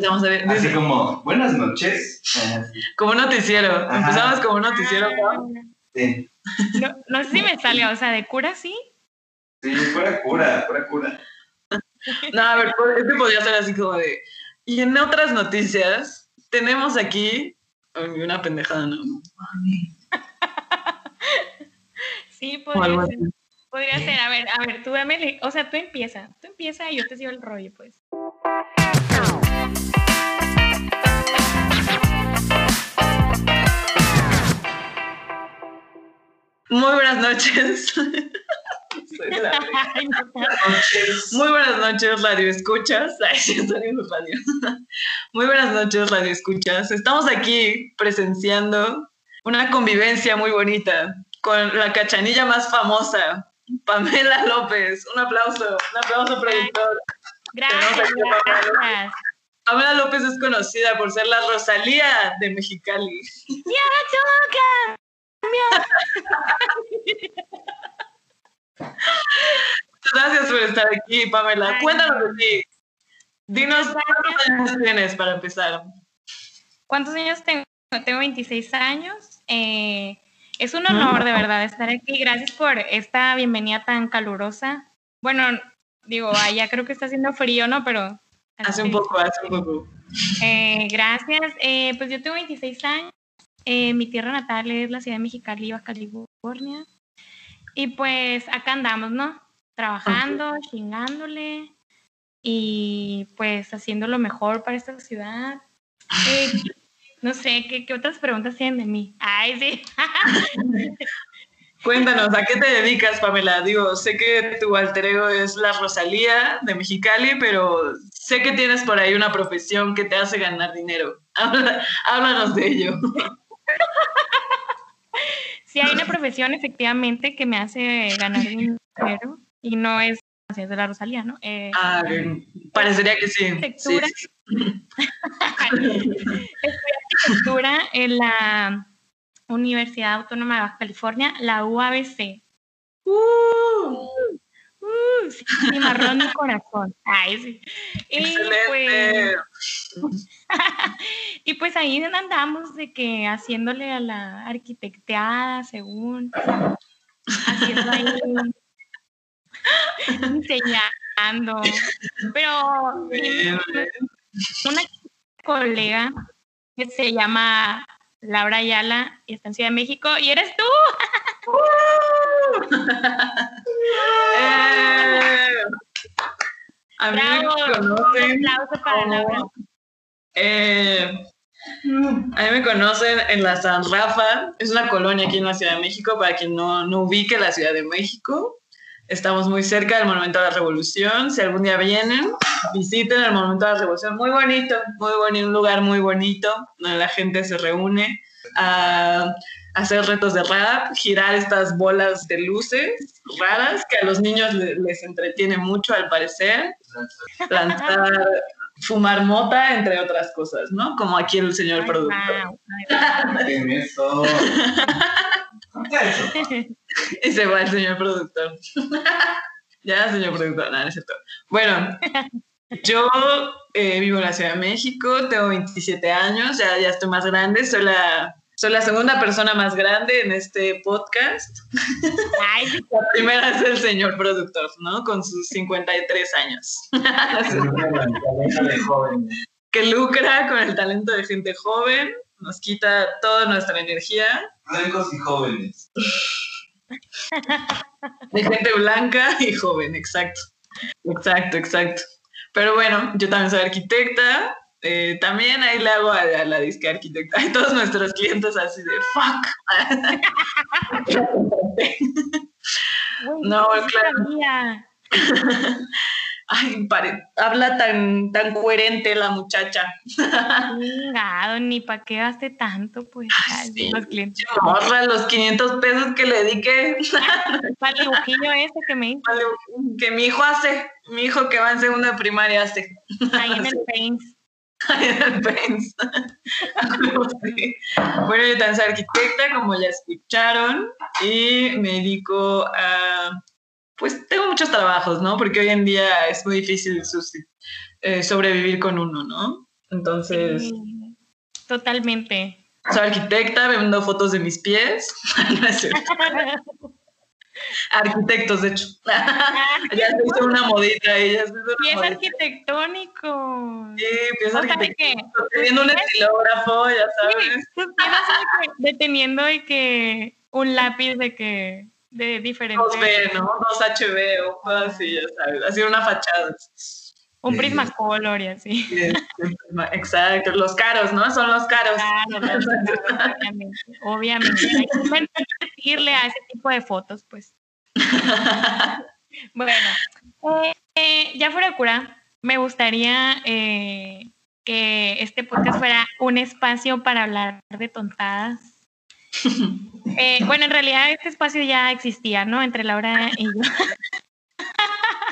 empezamos a ver. Así como, buenas noches. Como noticiero. Empezamos como noticiero. Ah, sí. no, no sé si me salga, o sea, de cura sí. Sí, fuera cura, fuera cura. No, a ver, este podría ser así como de. Y en otras noticias, tenemos aquí. Una pendejada, ¿no? Sí, podría ser. Podría ser, a ver, a ver, tú dame, o sea, tú empieza, tú empieza y yo te sigo el rollo, pues. Muy buenas noches. Muy buenas noches, Radio Escuchas. Muy buenas noches, Radio Escuchas. Estamos aquí presenciando una convivencia muy bonita con la cachanilla más famosa, Pamela López. Un aplauso, un aplauso, productor. Gracias, gracias. Pamela López es conocida por ser la Rosalía de Mexicali. ¡Ya, Gracias por estar aquí, Pamela. Cuéntanos de ti. Dinos cuántos años tienes para empezar. ¿Cuántos años tengo? Tengo 26 años. Eh, es un honor de verdad estar aquí. Gracias por esta bienvenida tan calurosa. Bueno, digo, allá creo que está haciendo frío, ¿no? Pero... Hace un poco, hace un poco. Eh, gracias. Eh, pues yo tengo 26 años. Mi tierra natal es la ciudad de Mexicali, Baja California. Y pues acá andamos, ¿no? Trabajando, chingándole y pues haciendo lo mejor para esta ciudad. Eh, no sé, ¿qué, ¿qué, otras preguntas tienen de mí? Ay, sí. Cuéntanos, ¿a qué te dedicas, Pamela? Digo, sé que tu alter ego es la Rosalía de Mexicali, pero sé que tienes por ahí una profesión que te hace ganar dinero. Háblanos de ello. Sí, hay una profesión efectivamente que me hace ganar dinero y no es así de la Rosalía, ¿no? Eh, ah, parecería que sí. Arquitectura. Sí, arquitectura en la Universidad Autónoma de Baja California, la UABC. Uh, uh, sí, marrón mi corazón. Ay, sí. Y pues, y pues ahí andamos de que haciéndole a la arquitecteada, según, haciendo ahí, enseñando. Pero una colega que se llama Laura Ayala y está en Ciudad de México y eres tú. eh, a mí me conocen. Un aplauso para Laura. Eh, a mí me conocen en la San Rafa, es una colonia aquí en la Ciudad de México, para quien no, no ubique la Ciudad de México. Estamos muy cerca del Monumento a la Revolución. Si algún día vienen, visiten el Monumento a la Revolución. Muy bonito, muy bonito, un lugar muy bonito, donde la gente se reúne a hacer retos de rap, girar estas bolas de luces raras que a los niños les entretiene mucho al parecer, lanzar fumar mota, entre otras cosas, ¿no? Como aquí el señor productor. eso? y se va el señor productor. ya, señor productor, nada, no es cierto. Bueno, yo eh, vivo en la Ciudad de México, tengo 27 años, ya, ya estoy más grande, soy la soy la segunda persona más grande en este podcast. la primera es el señor productor, ¿no? Con sus 53 años. que lucra con el talento de gente joven, nos quita toda nuestra energía. Blancos y jóvenes. De gente blanca y joven, exacto. Exacto, exacto. Pero bueno, yo también soy arquitecta, eh, también ahí le hago a, la disque arquitecta. Hay todos nuestros clientes así de fuck. no, claro. Ay, habla tan, tan coherente la muchacha. Chingado, ni para qué gaste tanto, pues. los clientes. Ahorra los 500 pesos que le dediqué. Para el dibujillo ese que me hizo. Que mi hijo hace, mi hijo que va en segunda primaria hace. Ahí en el Bueno, yo también soy arquitecta, como ya escucharon, y me dedico a, pues tengo muchos trabajos, ¿no? Porque hoy en día es muy difícil eh, sobrevivir con uno, ¿no? Entonces, Sí, Totalmente. soy arquitecta, vendo fotos de mis pies. Arquitectos, de hecho. ya se hizo una modita ahí, ya se hizo Pies modita. arquitectónico. Sí, pies O sea, de arquitectónicos. que- Teniendo un estilógrafo, ya sabes. Sí, deteniendo de que un lápiz de que de diferente 2B, ¿no? 2HB o así, ya sabes. Así una fachada. Un. Prismacolor y así. Sí, Exacto, los caros, ¿no? Son los caros. Claro, claro, claro, obviamente, obviamente. Hay que invertirle a ese tipo de fotos, pues. Bueno, eh, eh, ya fuera cura, me gustaría eh, que este podcast fuera un espacio para hablar de tontadas. Bueno, en realidad este espacio ya existía, ¿no? Entre Laura y yo.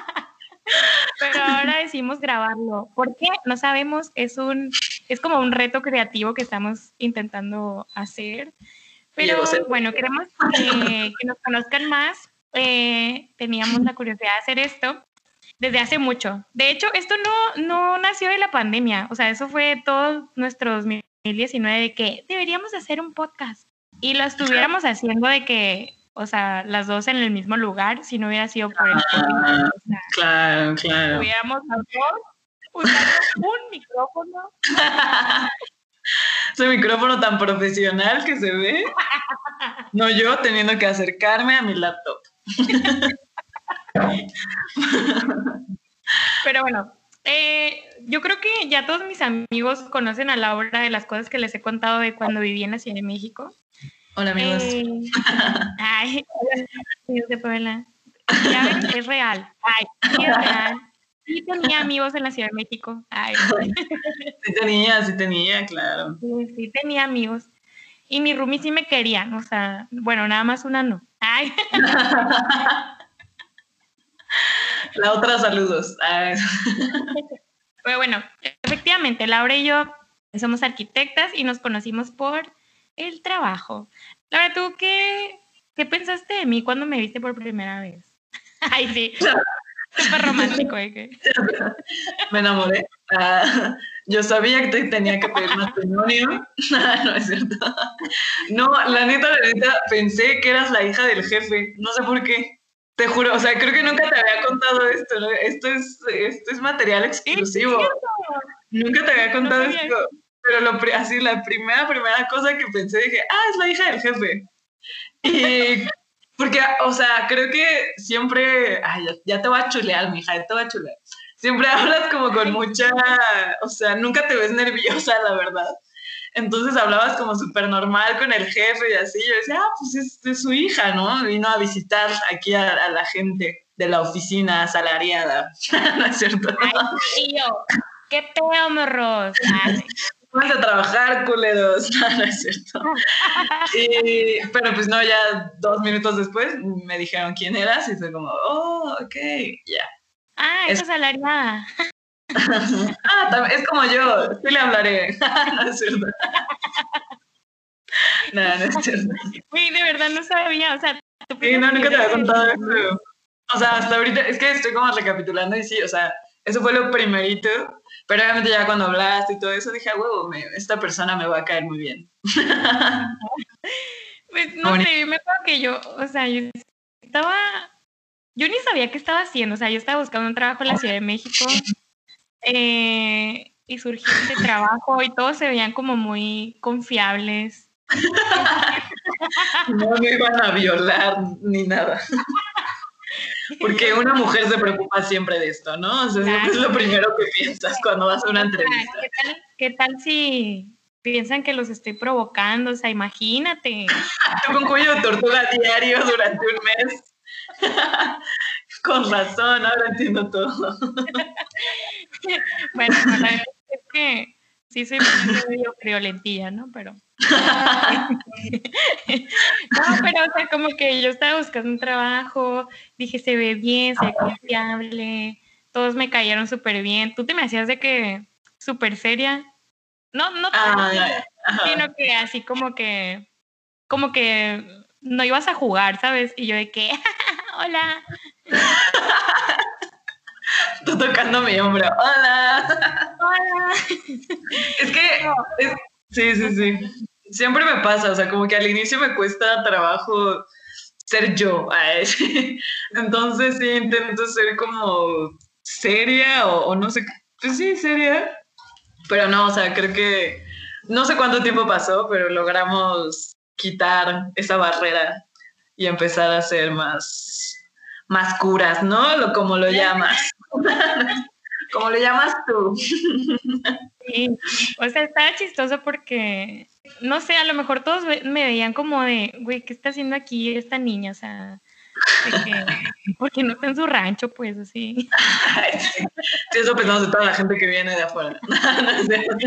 Pero ahora decidimos grabarlo. ¿Por qué? No sabemos. Es un, es como un reto creativo que estamos intentando hacer. Pero bueno, queremos que, que nos conozcan más. Eh, teníamos la curiosidad de hacer esto desde hace mucho. De hecho, esto no, no nació de la pandemia. O sea, eso fue todo nuestro 2019 de que deberíamos hacer un podcast. Y lo estuviéramos haciendo de que, o sea, las dos en el mismo lugar, si no hubiera sido por el COVID. Ah, O sea, claro, claro. estuviéramos las dos usando un micrófono. Ese micrófono tan profesional que se ve. No yo teniendo que acercarme a mi laptop. Pero bueno, eh, yo creo que ya todos mis amigos conocen a Laura de las cosas que les he contado de cuando viví en la Ciudad de México. Hola amigos. Eh, ay, amigos de Puebla. Ya ven, es real. Ay, sí es real. Sí tenía amigos en la Ciudad de México. Ay, Sí tenía, sí tenía, claro. sí, sí tenía amigos. Y mi roomie sí me querían, o sea, bueno, nada más una no. Ay, La otra, saludos. Ah, pero bueno, efectivamente, Laura y yo somos arquitectas y nos conocimos por el trabajo. Laura, ¿tú qué, qué pensaste de mí cuando me viste por primera vez? Ay, sí, súper romántico. ¿eh? me enamoré. Ah, yo sabía que te tenía que pedir matrimonio. no es cierto. No, la neta, la neta, pensé que eras la hija del jefe. No sé por qué. Te juro, o sea, creo que nunca te había contado esto. ¿no? Esto es, esto es material exclusivo. Nunca te había contado esto. Pero lo, así, la primera, primera cosa que pensé, dije, ah, es la hija del jefe. Y porque, o sea, creo que siempre, ay, ya, te voy a chulear, mija, ya te voy a chulear. Siempre hablas como con mucha, o sea, nunca te ves nerviosa, la verdad. Entonces hablabas como súper normal con el jefe y así. Yo decía, ah, pues es, es su hija, ¿no? Vino a visitar aquí a, a la gente de la oficina asalariada. ¿No es cierto? Ay, yo, qué pedo, morros. Vamos a trabajar, culeros. No, no es cierto. Y- pero pues no, ya dos minutos después me dijeron quién eras y fue como, oh, ok, ya. ah, Es- esa salariada. ah, es como yo, sí le hablaré. no es cierto. no, no es cierto. Uy, de verdad no sabía, o sea, tú Sí, no, nunca te había contado eso. O sea, hasta ahorita, es que estoy como recapitulando y sí, o sea, eso fue lo primerito, pero obviamente ya cuando hablaste y todo eso dije, "Ah, huevo, esta persona me va a caer muy bien. Pues no Bonito. sé, me acuerdo que yo, o sea, yo estaba, yo ni sabía qué estaba haciendo, o sea, yo estaba buscando un trabajo en la Ciudad de México eh, y surgió este trabajo y todos se veían como muy confiables. No me iban a violar ni nada. Porque una mujer se preocupa siempre de esto, ¿no? O sea, siempre es lo primero que piensas cuando vas a una entrevista. ¿Qué tal, qué tal si piensan que los estoy provocando? O sea, imagínate. Tú con cuello de tortuga diario durante un mes. Con razón, ahora entiendo todo. Bueno, la verdad es que sí soy medio friolentilla, ¿no? Pero. No, pero o sea, como que yo estaba buscando un trabajo, dije, se ve bien, se ve confiable, todos me cayeron súper bien. Tú te me hacías de que súper seria. No, no Ah, sino que así como que, como que no ibas a jugar, ¿sabes? Y yo de que, hola. Tú tocando mi hombro. Hola. Hola. Es que, es- sí, sí, sí. Siempre me pasa, o sea, como que al inicio me cuesta trabajo ser yo. Entonces sí intento ser como seria o, o no sé, pues sí, seria. Pero no, o sea, creo que no sé cuánto tiempo pasó, pero logramos quitar esa barrera y empezar a ser más, más curas, ¿no? Lo, como lo llamas. como lo llamas tú. Sí, o sea, estaba chistoso porque, no sé, a lo mejor todos me veían como de, güey, ¿qué está haciendo aquí esta niña? O sea, que, porque no está en su rancho, pues, así. Sí. Sí, eso pensamos de toda la gente que viene de afuera. No, cierto.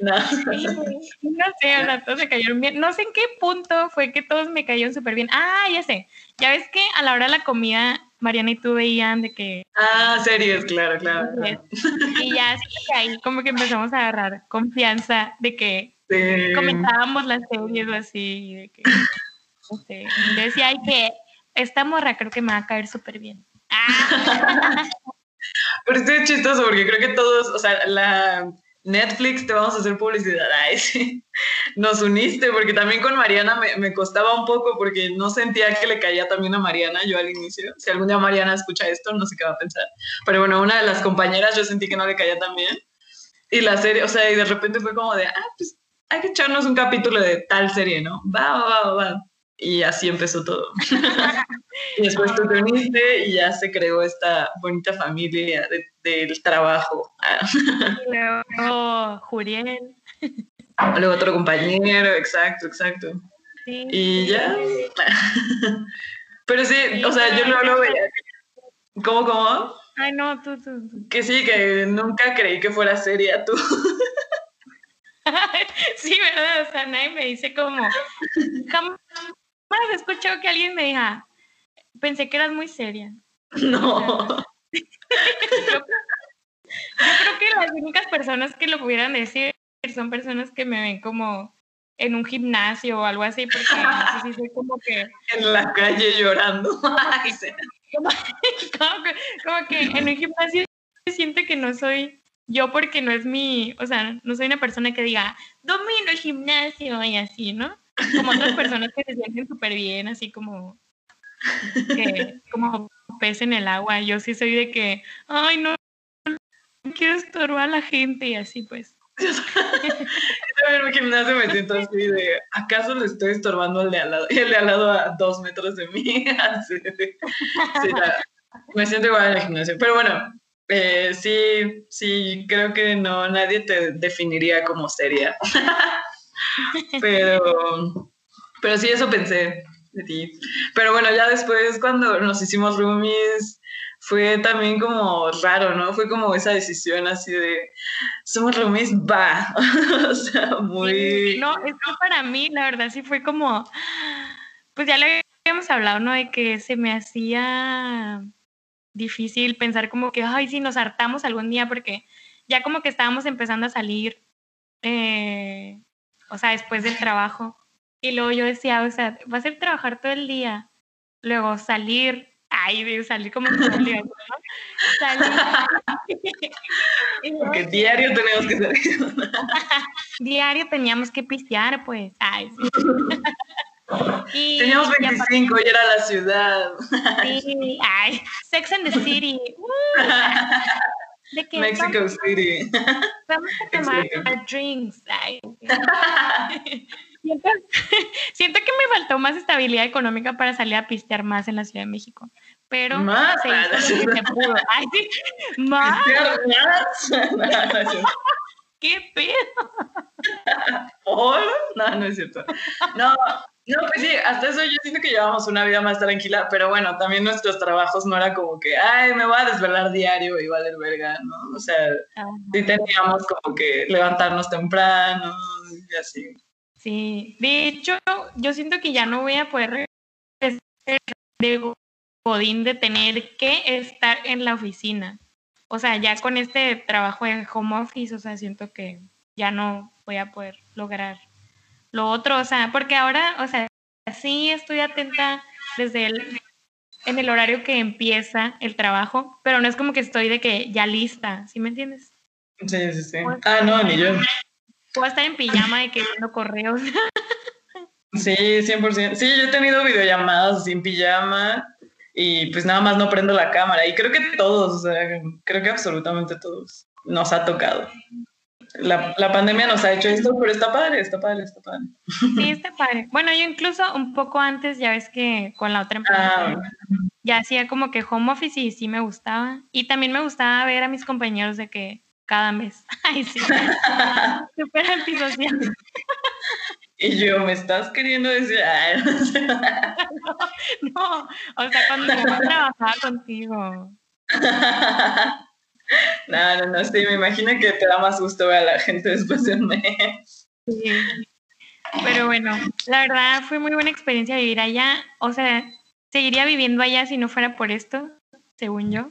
No. No sé, o sea, todos me cayeron bien. No sé en qué punto fue que todos me cayeron súper bien. Ah, ya sé. Ya ves que a la hora de la comida, Mariana y tú veían de que... Ah, series, claro, claro. claro. Y ya así que ahí como que empezamos a agarrar confianza de que Sí. comentábamos las series o así, de que, no sé, decía, ay, que esta morra creo que me va a caer súper bien. Ah, Pero estoy chistoso porque creo que todos, o sea, la Netflix te vamos a hacer publicidad. Ay, sí. Nos uniste porque también con Mariana me, me costaba un poco porque no sentía que le caía también a Mariana yo al inicio. Si algún día Mariana escucha esto, no sé qué va a pensar. Pero bueno, una de las compañeras yo sentí que no le caía tan bien. Y la serie, o sea, y de repente fue como de, ah, pues hay que echarnos un capítulo de tal serie, ¿no? Va, va, va, va. Y así empezó todo. y después tú te uniste y ya se creó esta bonita familia de- del trabajo. Luego Juriel. Luego otro compañero, exacto, exacto. Sí, Y ya. Pero sí, o sea, yo luego lo veía. ¿Cómo, cómo? Ay, no, tú, tú, tú. Que sí, que nunca creí que fuera seria tú. Sí, ¿verdad? O sea, nadie me dice como, jamás he escuchado que alguien me diga, pensé que eras muy seria. No. Yo, yo creo que las únicas personas que lo pudieran decir son personas que me ven como en un gimnasio o algo así, porque no sé si soy como que, En la calle llorando. Como que, como que en un gimnasio siento que no soy yo porque no es mi, o sea, no soy una persona que diga, domino el gimnasio y así, ¿no? Como otras personas que se sienten súper bien, así como, que, como pez en el agua. Yo sí soy de que, ay, no, no quiero estorbar a la gente y así pues. Yo un gimnasio me siento así de, ¿acaso le estoy estorbando al de al lado? Y el de al lado a dos metros de mí. Así de- sí, ya. me siento igual en el gimnasio. Pero bueno, eh, sí, sí, creo que no, nadie te definiría como seria. pero, pero sí, eso pensé de ti. Pero bueno, ya después cuando nos hicimos roomies, fue también como raro, ¿no? Fue como esa decisión así de, somos roomies, va. o sea, muy... Sí, No, es que para mí, la verdad, sí fue como, pues ya lo habíamos hablado, ¿no? De que se me hacía difícil pensar como que, ay, si nos hartamos algún día, porque ya como que estábamos empezando a salir, eh, o sea, después del trabajo. Y luego yo decía, o sea, va a ser trabajar todo el día, luego salir, ay, de salir como ¿no? Salir. Porque diario tenemos que salir. diario teníamos que pistear, pues. Ay, sí. Y- Teníamos y aparte- 25 y era la ciudad. sí, ay, Sex and the City. uh, de que Mexico City. vamos, vamos a tomar drinks. Ay. siento, siento que me faltó más estabilidad económica para salir a pistear más en la Ciudad de México. Pero Más. se hizo lo que se pudo. Ay, sí, más, ¿Más? Qué pedo. ¿Por? No, no es cierto. No, no, pues sí, hasta eso yo siento que llevamos una vida más tranquila, pero bueno, también nuestros trabajos no era como que, ay, me voy a desvelar diario y valer verga, ¿no? O sea, sí teníamos como que levantarnos temprano y así. Sí, de hecho, yo siento que ya no voy a poder regresar de Godín de tener que estar en la oficina. O sea, ya con este trabajo de home office, o sea, siento que ya no voy a poder lograr lo otro, o sea, porque ahora, o sea, sí estoy atenta desde el, en el horario que empieza el trabajo, pero no es como que estoy de que ya lista, ¿sí me entiendes? Sí, sí, sí. Ah, no, ni yo. Puedo estar en pijama de que viendo correos. Sí, 100%. Sí, yo he tenido videollamadas sin pijama y pues nada más no prendo la cámara. Y creo que todos, o sea, creo que absolutamente todos nos ha tocado. La, la pandemia nos ha hecho esto, pero está padre, está padre, está padre. Sí, está padre. Bueno, yo incluso un poco antes, ya ves que con la otra empresa, Ah, ya hacía como que home office y sí me gustaba. Y también me gustaba ver a mis compañeros de que cada mes. Ay, sí. Súper antisocial. Y yo, ¿me estás queriendo decir? Ay, no sé. No, o sea, cuando yo trabajaba contigo. No, no, no, sí, me imagino que te da más gusto ver a la gente después de un mes. Sí. Pero bueno, la verdad fue muy buena experiencia vivir allá. O sea, seguiría viviendo allá si no fuera por esto, según yo.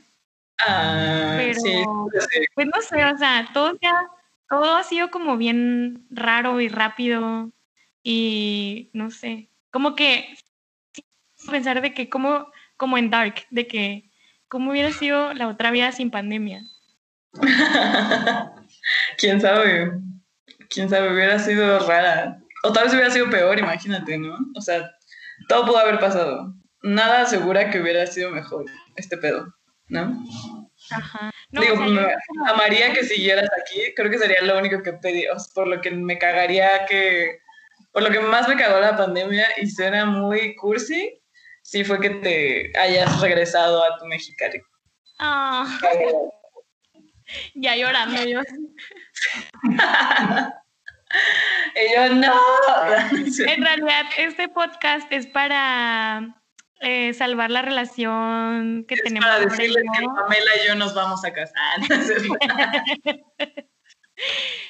Ah, Pero- sí, sí. Pues no sé, o sea, todo, ha- todo ha sido como bien raro y rápido y no sé, como que pensar de que como, como en Dark, de que cómo hubiera sido la otra vida sin pandemia. ¿Quién sabe? ¿Quién sabe? Hubiera sido rara. O tal vez hubiera sido peor, imagínate, ¿no? O sea, todo pudo haber pasado. Nada asegura que hubiera sido mejor este pedo, ¿no? Ajá. No, Digo, o sea, yo me- amaría que siguieras aquí. Creo que sería lo único que pedí. por lo que me cagaría que. Por lo que más me cagó la pandemia y suena muy cursi, sí fue que te hayas regresado a tu Mexicali. Ah, ya llorando yo. y yo, no. En realidad, este podcast es para eh, salvar la relación que Es tenemos. para decirles que. Pamela y yo nos vamos a casar. ¿no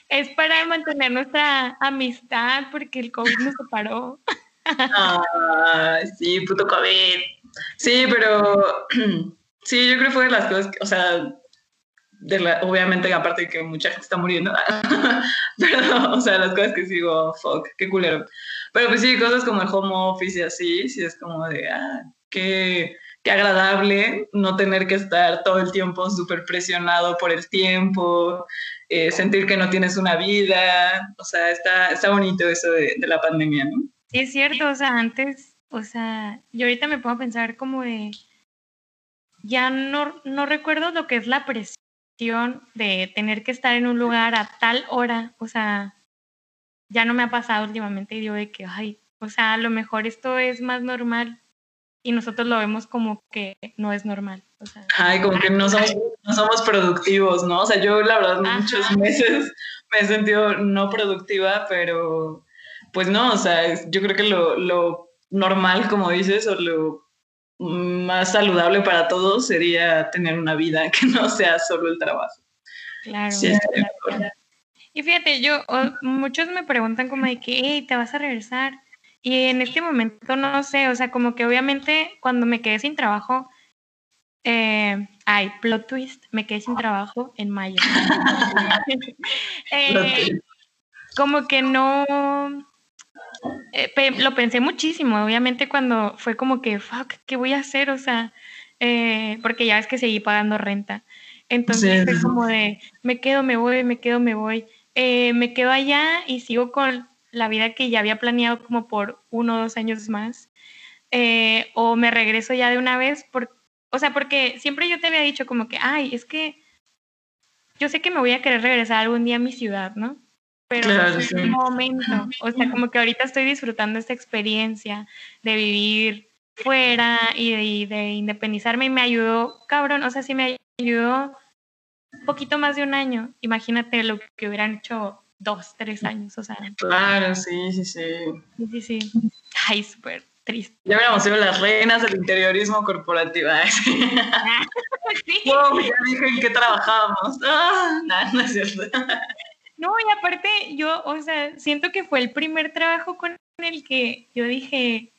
es para mantener nuestra amistad porque el COVID nos separó. Ay, sí, puto COVID. Sí, pero sí, yo creo que fue de las cosas, que- o sea, de la- obviamente aparte de que mucha gente está muriendo, pero, o sea, las cosas que sigo, fuck, qué culero. Pero pues sí, cosas como el home office y así, sí es como de, ah, qué, qué agradable no tener que estar todo el tiempo súper presionado por el tiempo, eh, sentir que no tienes una vida, o sea, está, está bonito eso de, de la pandemia, ¿no? Sí, es cierto, o sea, antes, o sea, yo ahorita me puedo pensar como de, ya no, no recuerdo lo que es la presión de tener que estar en un lugar a tal hora, o sea, ya no me ha pasado últimamente y digo de que, ay, o sea, a lo mejor esto es más normal y nosotros lo vemos como que no es normal, o sea. Ay, como que no somos, no somos productivos, ¿no? O sea, yo la verdad Ajá. muchos meses me he sentido no productiva, pero pues no, o sea, yo creo que lo, lo normal, como dices, o lo más saludable para todos sería tener una vida que no sea solo el trabajo. Claro. Sí, de acuerdo. Y fíjate, yo, muchos me preguntan como de que, hey, ¿te vas a regresar? Y en este momento no sé, o sea, como que obviamente cuando me quedé sin trabajo, eh, ay, plot twist, me quedé sin trabajo en mayo. Eh, como que no, eh, pe- lo pensé muchísimo, obviamente cuando fue como que, fuck, ¿qué voy a hacer? O sea, eh, porque ya es que seguí pagando renta. Entonces Sí, fue como de, me quedo, me voy, me quedo, me voy. Eh, me quedo allá y sigo con la vida que ya había planeado como por uno o dos años más. Eh, o me regreso ya de una vez, por, o sea, porque siempre yo te había dicho como que, ay, es que yo sé que me voy a querer regresar algún día a mi ciudad, ¿no? Pero Claro, no es sí. el momento. O sea, como que ahorita estoy disfrutando esta experiencia de vivir fuera y de, y de independizarme y me ayudó, cabrón, o sea, sí me ayudó un poquito más de un año. Imagínate lo que hubieran hecho dos, tres años, o sea, Claro, sí, sí, sí. sí, sí, sí. Ay, súper triste. Ya hubiéramos sido las reinas del interiorismo corporativo. Sí. Wow, ya dije en qué trabajábamos. Ah, no, no es cierto. No, y aparte yo, o sea, siento que fue el primer trabajo con el que yo dije,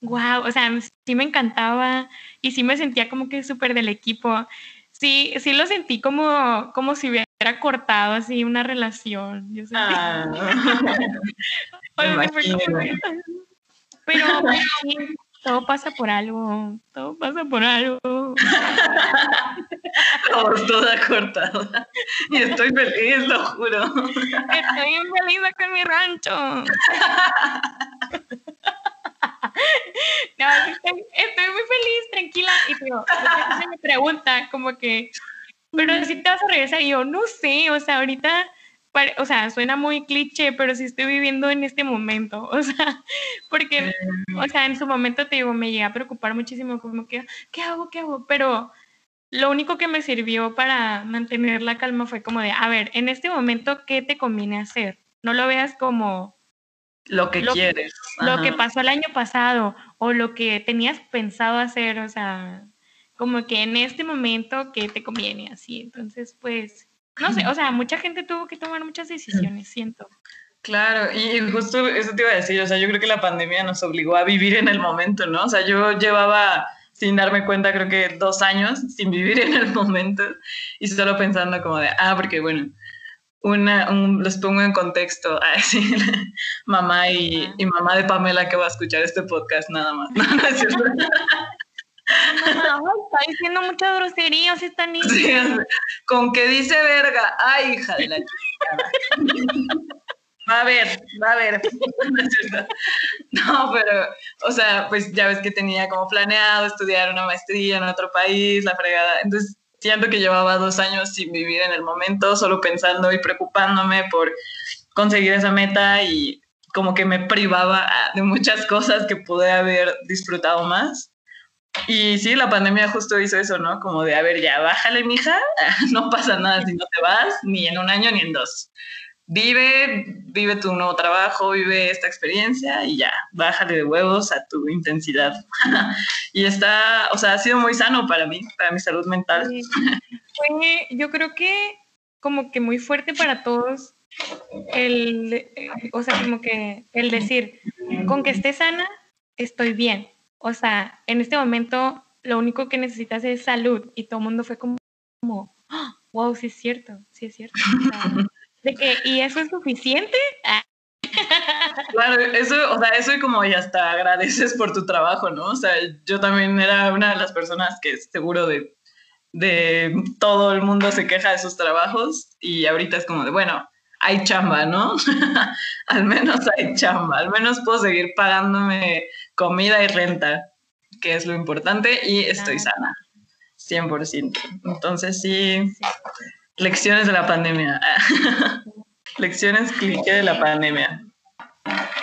wow, o sea, sí me encantaba y sí me sentía como que súper del equipo. Sí, sí lo sentí como, como si hubiera cortado así una relación. Yo Ah. Pero sí, todo pasa por algo, todo pasa por algo. Voz toda cortada. Y estoy feliz, lo juro. Estoy feliz acá en mi rancho. No, estoy, estoy muy feliz, tranquila. Y mucha gente me pregunta como que, pero si te vas a regresar, y yo no sé, o sea, ahorita, o sea, suena muy cliché, pero sí estoy viviendo en este momento, o sea, porque, o sea, en su momento te digo, me llegué a preocupar muchísimo, como que, ¿qué hago? ¿Qué hago? Pero lo único que me sirvió para mantener la calma fue como de, a ver, en este momento, ¿qué te conviene hacer? No lo veas como Lo que Lo que- quieres. lo que pasó el año pasado o lo que tenías pensado hacer, o sea, como que en este momento que te conviene así. Entonces, pues, no sé, o sea, mucha gente tuvo que tomar muchas decisiones, siento. Claro, y justo eso te iba a decir, o sea, yo creo que la pandemia nos obligó a vivir en el momento, ¿no? O sea, yo llevaba sin darme cuenta, creo que dos años sin vivir en el momento y solo pensando como de, ah, porque bueno, una, un- los pongo en contexto, a decir, mamá y, y mamá de Pamela que va a escuchar este podcast nada más. No, No, está diciendo muchas groserías esta niña. Con que dice verga, ay, hija de la chingada. Va a ver, va a ver. No, pero, o sea, pues ya ves que tenía como planeado estudiar una maestría en otro país, la fregada. Entonces, siento que llevaba dos años sin vivir en el momento, solo pensando y preocupándome por conseguir esa meta y como que me privaba ah, de muchas cosas que pude haber disfrutado más. Y sí, la pandemia justo hizo eso, ¿no? Como de, a ver, ya, bájale, mija, no pasa nada si no te vas, ni en un año ni en dos. Vive, vive tu nuevo trabajo, vive esta experiencia y ya, bájale de huevos a tu intensidad. y está, o sea, ha sido muy sano para mí, para mi salud mental. Sí. Yo creo que como que muy fuerte para todos el, eh, o sea, como que el decir, con que esté sana, estoy bien. O sea, en este momento lo único que necesitas es salud y todo el mundo fue como, como "Ah, wow, sí es cierto, sí es cierto. O sea, de que, ¿y eso es suficiente? Ah, Claro, eso, o sea, eso y como y hasta agradeces por tu trabajo, ¿no? O sea, yo también era una de las personas que seguro de, de todo el mundo se queja de sus trabajos y ahorita es como de, bueno, hay chamba, ¿no? al menos hay chamba, al menos puedo seguir pagándome comida y renta, que es lo importante, y estoy sana, 100%. Entonces sí, lecciones de la pandemia. lecciones cliché de la pandemia.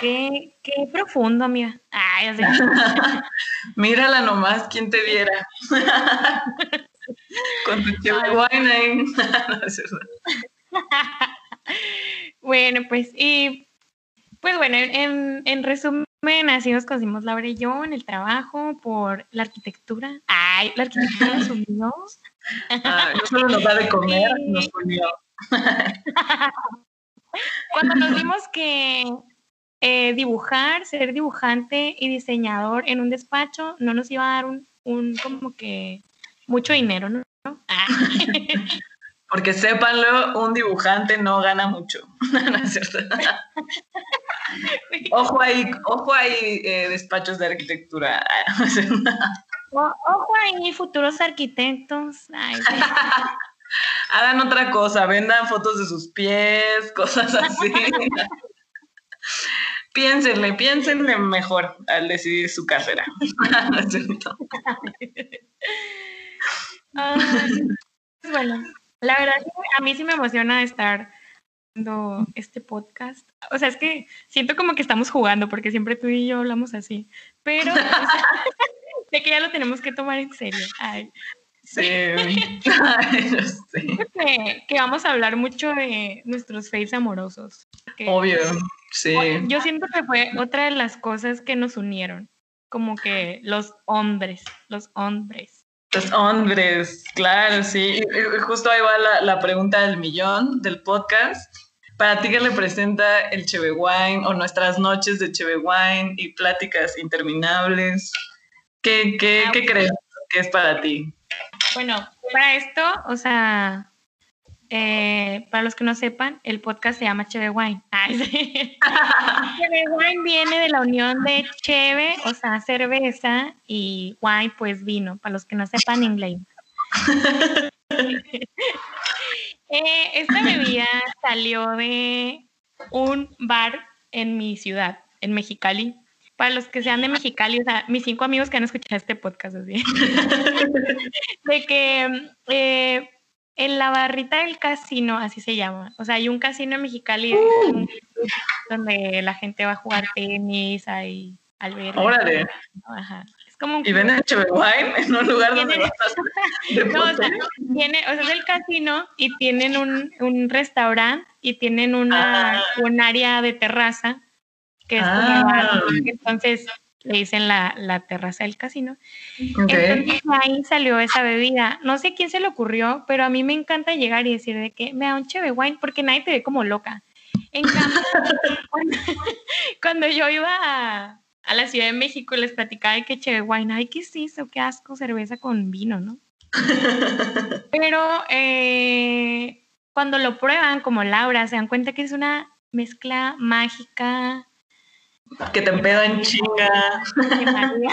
Qué, qué profundo, amiga. Ay, ya sé. Mírala nomás, ¿quién te viera? Con tu wine. No. Bueno, pues, y pues bueno, en, en resumen, así nos conocimos Laura y yo en el trabajo por la arquitectura. Ay, la arquitectura nos unió. Ah, no solo nos da de comer, Sí. nos unió. Cuando nos dimos que eh, dibujar, ser dibujante y diseñador en un despacho no nos iba a dar un, un como que mucho dinero, ¿no? Ah. Porque sépanlo, un dibujante no gana mucho. No es cierto. Ojo ahí, ojo ahí, eh, despachos de arquitectura. O- Ojo ahí, futuros arquitectos. Ay. Hagan otra cosa, vendan fotos de sus pies, cosas así. piénsenle, piénsenle mejor al decidir su carrera. No es cierto. Pues bueno, la verdad a mí sí me emociona estar haciendo este podcast. O sea, es que siento como que estamos jugando porque siempre tú y yo hablamos así, pero o sea, sé que ya lo tenemos que tomar en serio. Ay, Sí. Ay, yo sé. que, que vamos a hablar mucho de nuestros faves amorosos. que- Obvio, sí. Yo siento que fue otra de las cosas que nos unieron, como que los hombres, los hombres. Los hombres, claro, sí. Justo ahí va la, la pregunta del millón del podcast. ¿Para ti qué representa el Cheve Wine o nuestras noches de Cheve Wine y pláticas interminables? ¿Qué, qué, Ah, qué crees que es para ti? Bueno, para esto, o sea, eh, para los que no sepan, el podcast se llama Cheve Wine. Ay, sí. Cheve Wine viene de la unión de cheve, o sea, cerveza, y wine, pues vino, para los que no sepan inglés. Eh, esta bebida salió de un bar en mi ciudad, en Mexicali. Para los que sean de Mexicali, o sea, mis cinco amigos que han escuchado este podcast, así. de que eh, en la barrita del casino, así se llama. O sea, hay un casino en Mexicali Uh. donde la gente va a jugar tenis, hay albergue. Órale. Ajá. Es como un Y venden Cheve Wine en un lugar donde vas a No, o sea, tiene, o sea, es el casino y tienen un, un restaurante y tienen una, Ah. un área de terraza que es como Ah. bar, entonces le dicen la, la terraza del casino. Ok. Entonces ahí salió esa bebida. No sé quién se le ocurrió, pero a mí me encanta llegar y decir de que me da un cheve wine porque nadie te ve como loca. En cambio, cuando, cuando yo iba a, a la Ciudad de México les platicaba de que cheve wine, ay, ¿qué es eso? Qué asco, cerveza con vino, ¿no? Pero eh, cuando lo prueban, como Laura, se dan cuenta que es una mezcla mágica, Que te empeda en chinga.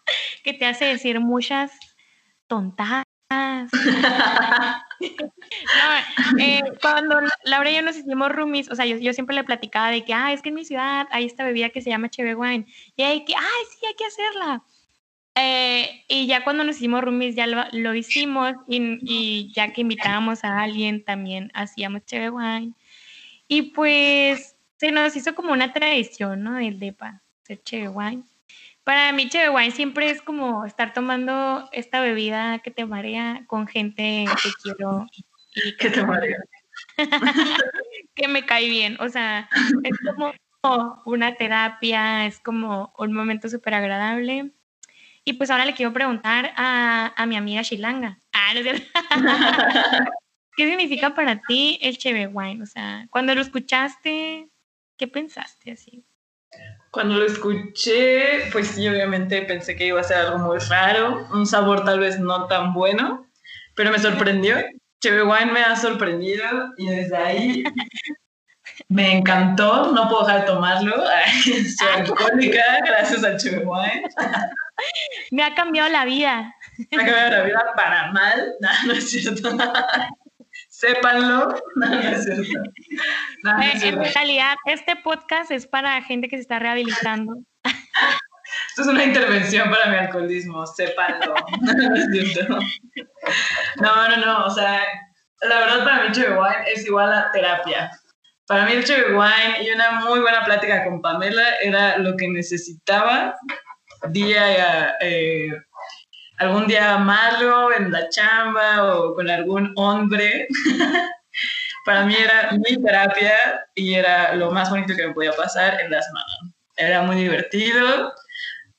que te hace decir muchas tontadas. No, eh, cuando Laura y yo nos hicimos roomies, o sea, yo, yo siempre le platicaba de que, ah, es que en mi ciudad hay esta bebida que se llama Cheve Wine. Y hay que, ay, sí, hay que hacerla. Eh, y ya cuando nos hicimos roomies ya lo, lo hicimos y, y ya que invitábamos a alguien también hacíamos Cheve Wine. Y pues se nos hizo como una tradición, ¿no? Del DEPA, hacer Cheve Wine. Para mí Cheve Wine siempre es como estar tomando esta bebida que te marea con gente que quiero y Que te marea. que me cae bien. O sea, es como una terapia, es como un momento súper agradable. Y pues ahora le quiero preguntar a, a mi amiga Shilanga. Ah, no cierto. ¿Qué significa para ti el Cheve Wine? O sea, cuando lo escuchaste, ¿qué pensaste así? Cuando lo escuché, pues sí, obviamente pensé que iba a ser algo muy raro, un sabor tal vez no tan bueno, pero me sorprendió. Cheve Wine me ha sorprendido y desde ahí me encantó, no puedo dejar de tomarlo. Soy alcohólica gracias al Cheve Wine. Me ha cambiado la vida. Me ha cambiado la vida para mal. No, no es cierto. Sépanlo. No, no es cierto. No, es en realidad, este podcast es para gente que se está rehabilitando. Esto es una intervención para mi alcoholismo, sépanlo. No. No, no. O sea, la verdad para mí Cheve Wine es igual a terapia. Para mí el Cheve Wine y una muy buena plática con Pamela era lo que necesitaba día, eh, algún día malo en la chamba o con algún hombre. para mí era mi terapia y era lo más bonito que me podía pasar en las manos. Era muy divertido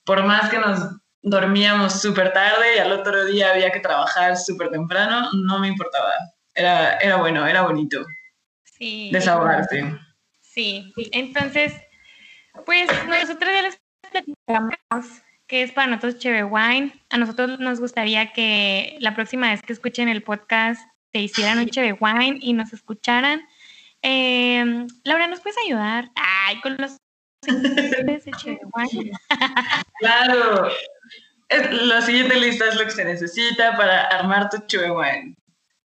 por más que nos dormíamos súper tarde y al otro día había que trabajar súper temprano, no me importaba. Era, era bueno, era bonito Sí. desahogarse. Sí, entonces, pues nosotros ya les platicamos que es para nosotros Cheve Wine. A nosotros nos gustaría que la próxima vez que escuchen el podcast te hicieran un Cheve Wine y nos escucharan. Eh, Laura, ¿nos puedes ayudar? Ay, con los ingredientes de Cheve Wine. Claro. Es- La siguiente lista es lo que se necesita para armar tu Chue Wine.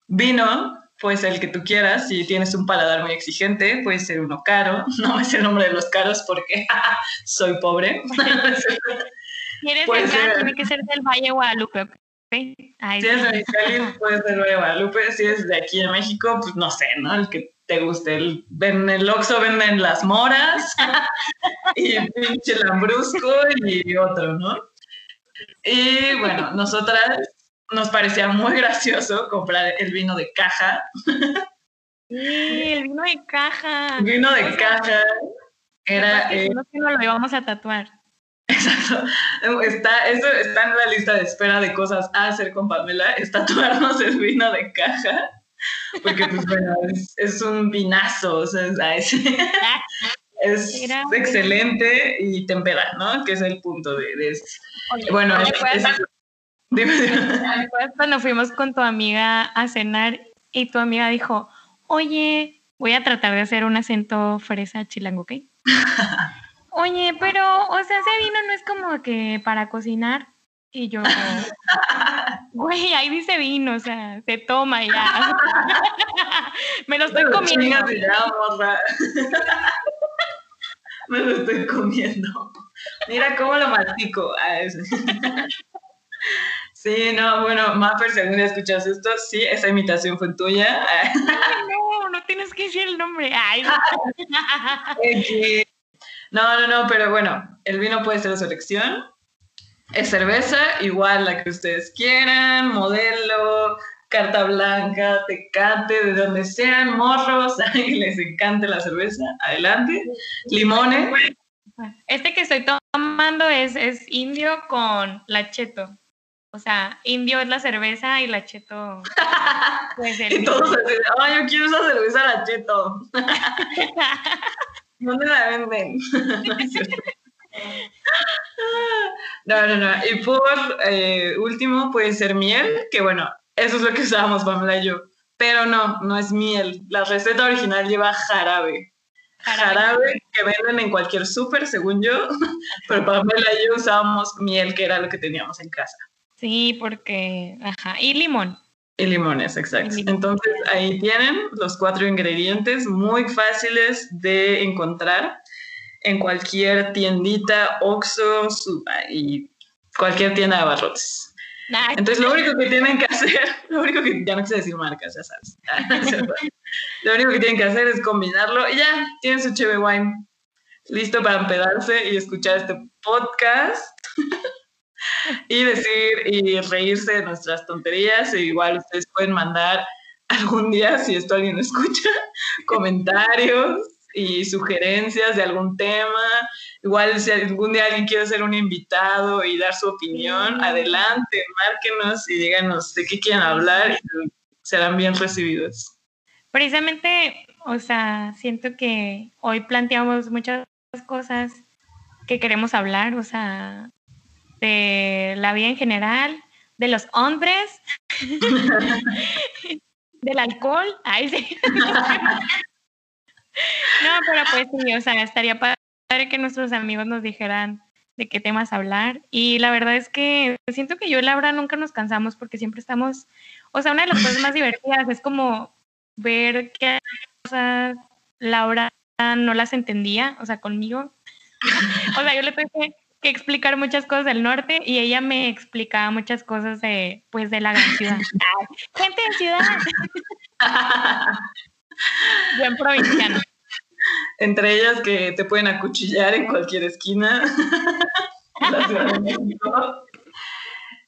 Vino, pues el que tú quieras. Si tienes un paladar muy exigente, puede ser uno caro. No me sé el nombre de los caros porque soy pobre. ¿Quieres Puede de acá? ser. Tiene que ser del Valle Guadalupe, ¿ok? Ay, Si es de puede ser de Guadalupe. Si es de aquí en México, pues no sé, ¿no? El que te guste. El, en el Oxxo venden las moras y pinche lambrusco y otro, ¿no? Y bueno, nosotras nos parecía muy gracioso comprar el vino de caja. Sí, el vino de caja. Vino de caja era... Eh, si no, que no lo íbamos a tatuar. Exacto. Está, eso está en la lista de espera de cosas a hacer con Pamela, es tatuarnos el vino de caja. Porque, pues bueno, es, es un vinazo, o sea, es, es excelente y tempera, ¿no? Que es el punto de, de eso. Oye, Bueno, ¿te es- dime, dime. ¿te acuerdas cuando fuimos con tu amiga a cenar y tu amiga dijo, oye, voy a tratar de hacer un acento fresa chilango, ¿ok? Oye, pero, o sea, ese vino no es como que para cocinar. Y yo, güey, ahí dice vino, o sea, se toma ya. Me lo estoy comiendo. Me lo estoy comiendo. Mira cómo lo mastico. Sí, no, bueno, algún día escuchas esto, sí, esa imitación fue tuya. Ay, no, no tienes que decir el nombre. Ay, Eh, No, no, no, pero bueno, el vino puede ser de su elección. Es cerveza, igual la que ustedes quieran, modelo, carta blanca, tecate, de donde sean, morros, y les encante la cerveza, adelante. Limones, Este que estoy tomando es, es indio con lacheto. O sea, indio es la cerveza y lacheto pues el y todos ay, yo quiero esa cerveza lacheto. ¿Dónde la venden? no, no, no. Y por eh, último puede ser miel, que bueno, eso es lo que usábamos Pamela y yo. Pero no, no es miel. La receta original lleva jarabe. Jarabe que venden en cualquier súper, según yo. Pero Pamela y yo usábamos miel, que era lo que teníamos en casa. Sí, porque, ajá, y limón. Y limones, exacto. Entonces ahí tienen los cuatro ingredientes muy fáciles de encontrar en cualquier tiendita, Oxxo y cualquier tienda de abarrotes. Entonces lo único que tienen que hacer, lo único que, ya no quise decir marcas, ya sabes. lo único que tienen que hacer es combinarlo y ya, tienen su cheve wine listo para empedarse y escuchar este podcast. y decir y reírse de nuestras tonterías. E igual ustedes pueden mandar algún día, si esto alguien lo escucha, comentarios y sugerencias de algún tema. Igual si algún día alguien quiere ser un invitado y dar su opinión, adelante, márquenos y díganos de qué quieren hablar y serán bien recibidos. Precisamente, o sea, siento que hoy planteamos muchas cosas que queremos hablar, o sea, de la vida en general, de los hombres, del alcohol. Ay, sí. No, pero pues sí, o sea, estaría padre que nuestros amigos nos dijeran de qué temas hablar. Y la verdad es que siento que yo y Laura nunca nos cansamos porque siempre estamos, o sea, una de las cosas más divertidas es como ver qué cosas Laura no las entendía, o sea, conmigo. O sea, yo le tuve que, explicar muchas cosas del norte y ella me explicaba muchas cosas de, pues, de la gran ciudad. Gente de ciudad. Buen provinciano. Entre ellas que te pueden acuchillar en cualquier esquina la Ciudad de México.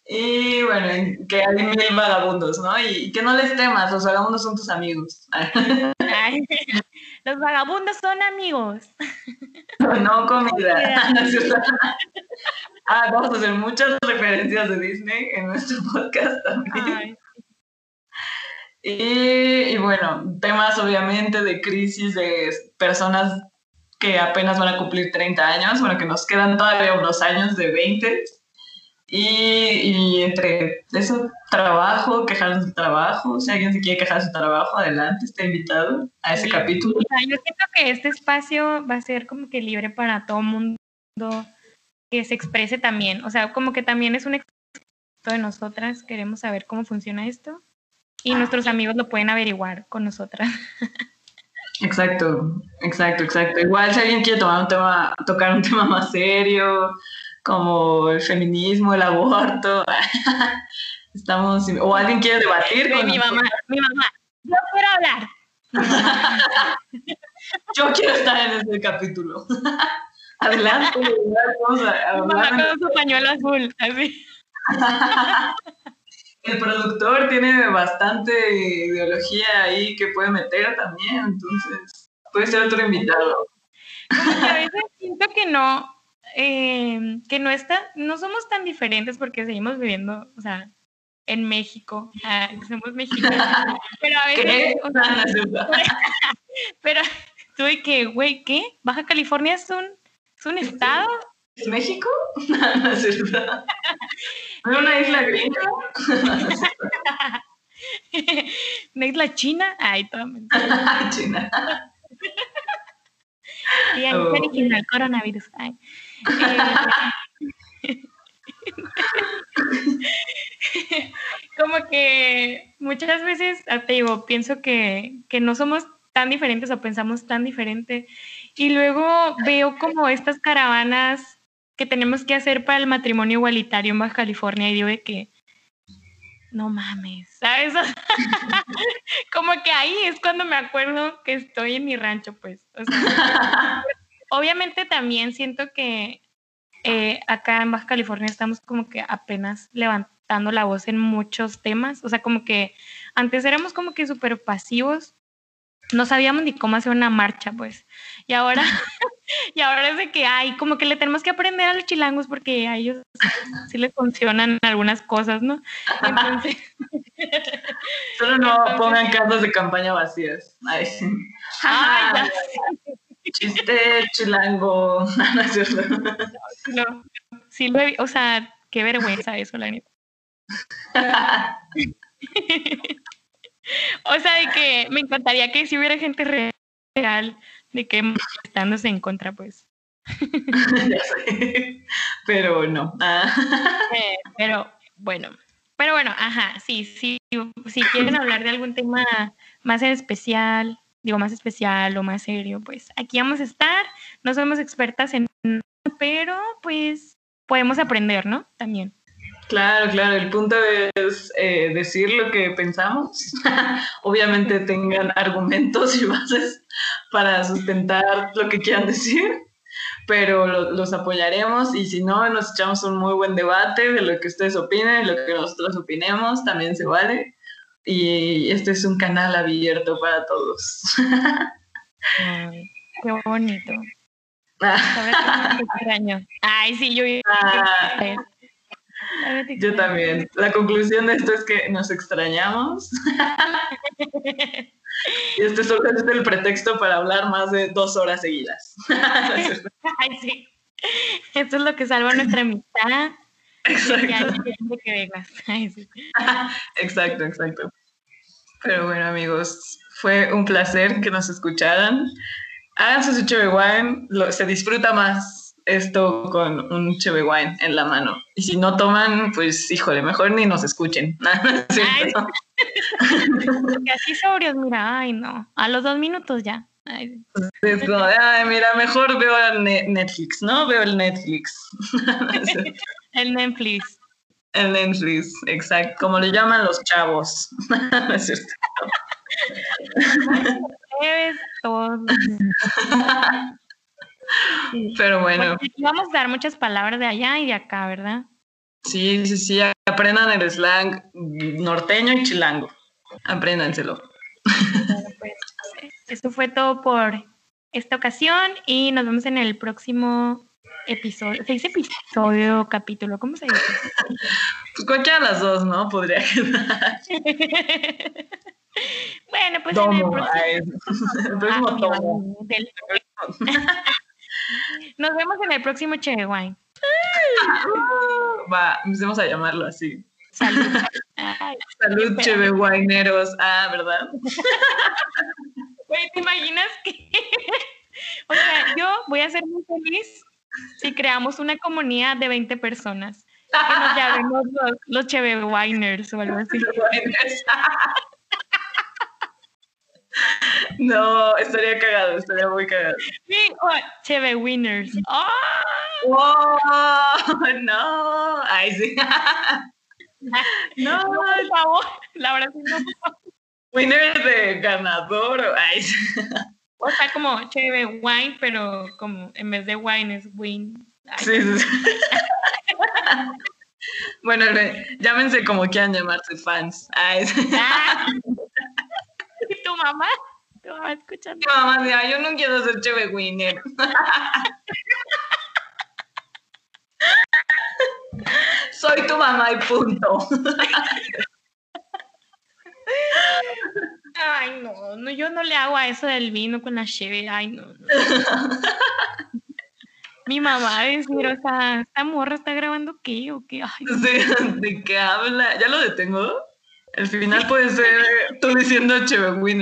Y bueno, que hay mil vagabundos, ¿no? Y, y que no les temas, los vagabundos son tus amigos. Ay, los vagabundos son amigos. no comida. ah, vamos a hacer muchas referencias de Disney en nuestro podcast también. Y, y bueno, temas obviamente de crisis de personas que apenas van a cumplir 30 años, bueno, que nos quedan todavía unos años de 20. Y, y entre eso, trabajo, quejarnos del trabajo, si alguien se quiere quejar de su trabajo, adelante, está invitado a ese Sí. capítulo. O sea, yo siento que este espacio va a ser como que libre para todo mundo que se exprese también. O sea, como que también es un experimento de nosotras. Queremos saber cómo funciona esto. Y nuestros amigos lo pueden averiguar con nosotras. Exacto, exacto, exacto. Igual si alguien quiere tomar un tema, tocar un tema más serio, como el feminismo, el aborto, estamos, o alguien quiere debatir con mi mamá, mi mamá, yo quiero hablar. Yo quiero estar en este capítulo. Adelante, vamos a Mi mamá hablar. con su pañuelo azul, así. El productor tiene bastante ideología ahí que puede meter también, entonces puede ser otro invitado. Como que a veces siento que no, eh, que no está, no somos tan diferentes porque seguimos viviendo, o sea, en México, ah, somos mexicanos, pero a veces, que, güey, ¿qué? ¿Baja California es un, es un estado? ¿Es México? No, no es verdad. ¿No es una isla gringa? ¿No es la China? Ay, toda mentira. China. Oh. coronavirus. Ay. Eh, como que muchas veces, ah, te digo, pienso que, que no somos tan diferentes o pensamos tan diferente. Y luego veo como estas caravanas que tenemos que hacer para el matrimonio igualitario en Baja California y digo de que no mames, ¿sabes? como que ahí es cuando me acuerdo que estoy en mi rancho, pues. O sea, obviamente también siento que eh, acá en Baja California estamos como que apenas levantando la voz en muchos temas. O sea, como que antes éramos como que súper pasivos. No sabíamos ni cómo hacer una marcha, pues. Y ahora, y ahora es de que hay, como que le tenemos que aprender a los chilangos porque a ellos sí les funcionan algunas cosas, ¿no? Entonces, Solo no Entonces- pongan cartas de campaña vacías. Ay, sí. ay, ya, Chiste chilango. No cierto. sí lo- he- o sea, qué vergüenza eso, la neta. O sea, de que me encantaría que si hubiera gente re- real de que estándose en contra, pues. Ya sé. Pero no. Ah. Eh, pero bueno, pero bueno, ajá, sí, sí, si quieren hablar de algún tema más en especial, digo más especial o más serio, pues aquí vamos a estar. No somos expertas en, pero pues podemos aprender, ¿no? También. Claro, claro. El punto es eh, decir lo que pensamos. Obviamente tengan argumentos y bases para sustentar lo que quieran decir, pero lo- los apoyaremos y si no, nos echamos un muy buen debate de lo que ustedes opinen, lo que nosotros opinemos, también se vale. Y este es un canal abierto para todos. Ay, qué bonito. Ah, extraño. Ay, sí, yo ah, yo también. La conclusión de esto es que nos extrañamos. Y este solo es el pretexto para hablar más de dos horas seguidas. Ay, sí. Esto es lo que salva nuestra amistad. Exacto. Ay, sí. exacto, exacto. Pero bueno, amigos, fue un placer que nos escucharan. Háganse su wine, se disfruta más esto con un cheve wine en la mano. Y si no toman, pues híjole, mejor ni nos escuchen. Porque así sobrios, mira, ay, no. A los dos minutos ya. Ay, ay, mira, mejor veo el ne- Netflix, ¿no? Veo el Netflix. El Netflix. el Netflix, exacto, como le llaman los chavos. ¿No es cierto? Pero bueno, Porque vamos a dar muchas palabras de allá y de acá, ¿verdad? sí, sí, sí, aprendan el slang norteño y chilango. Apréndanselo. Bueno, pues eso fue todo por esta ocasión y nos vemos en el próximo episodio. ¿Se dice episodio o capítulo? ¿Cómo se dice? Pues cualquiera de las dos, ¿no? Podría quedar. bueno, pues en el próximo, ay, el próximo tomo. del- Nos vemos en el próximo Che Wine. Va, empecemos a llamarlo así. Salud. Ay, Salud, cheve guaineros. Ah, ¿verdad? güey, ¿te imaginas que? o sea, yo voy a ser muy feliz si creamos una comunidad de 20 personas. Que nos llamemos los, los Cheve Winers o algo así. No, estaría cagado, estaría muy cagado. Cheve Winners. ¡Wow! No, ay, sí. No, por favor. La verdad sí no. winner de ganador. Ay. O sea, como Cheve Wine, pero como en vez de wine es win. Ay, Sí, sí, sí. Bueno, llámense como quieran llamarse fans. Ay, ah. ¿Y tu mamá? Mamá escuchando. Mi mamá decía, yo no quiero ser cheve winner. Soy tu mamá y punto. Ay, no, no, yo no le hago a eso del vino con la cheve. Ay, no. no. Mi mamá decir, o sea, ¿esta morra está grabando qué o qué? Ay. ¿De, de qué habla? ¿Ya lo detengo? El final puede ser tú diciendo Chevewiner.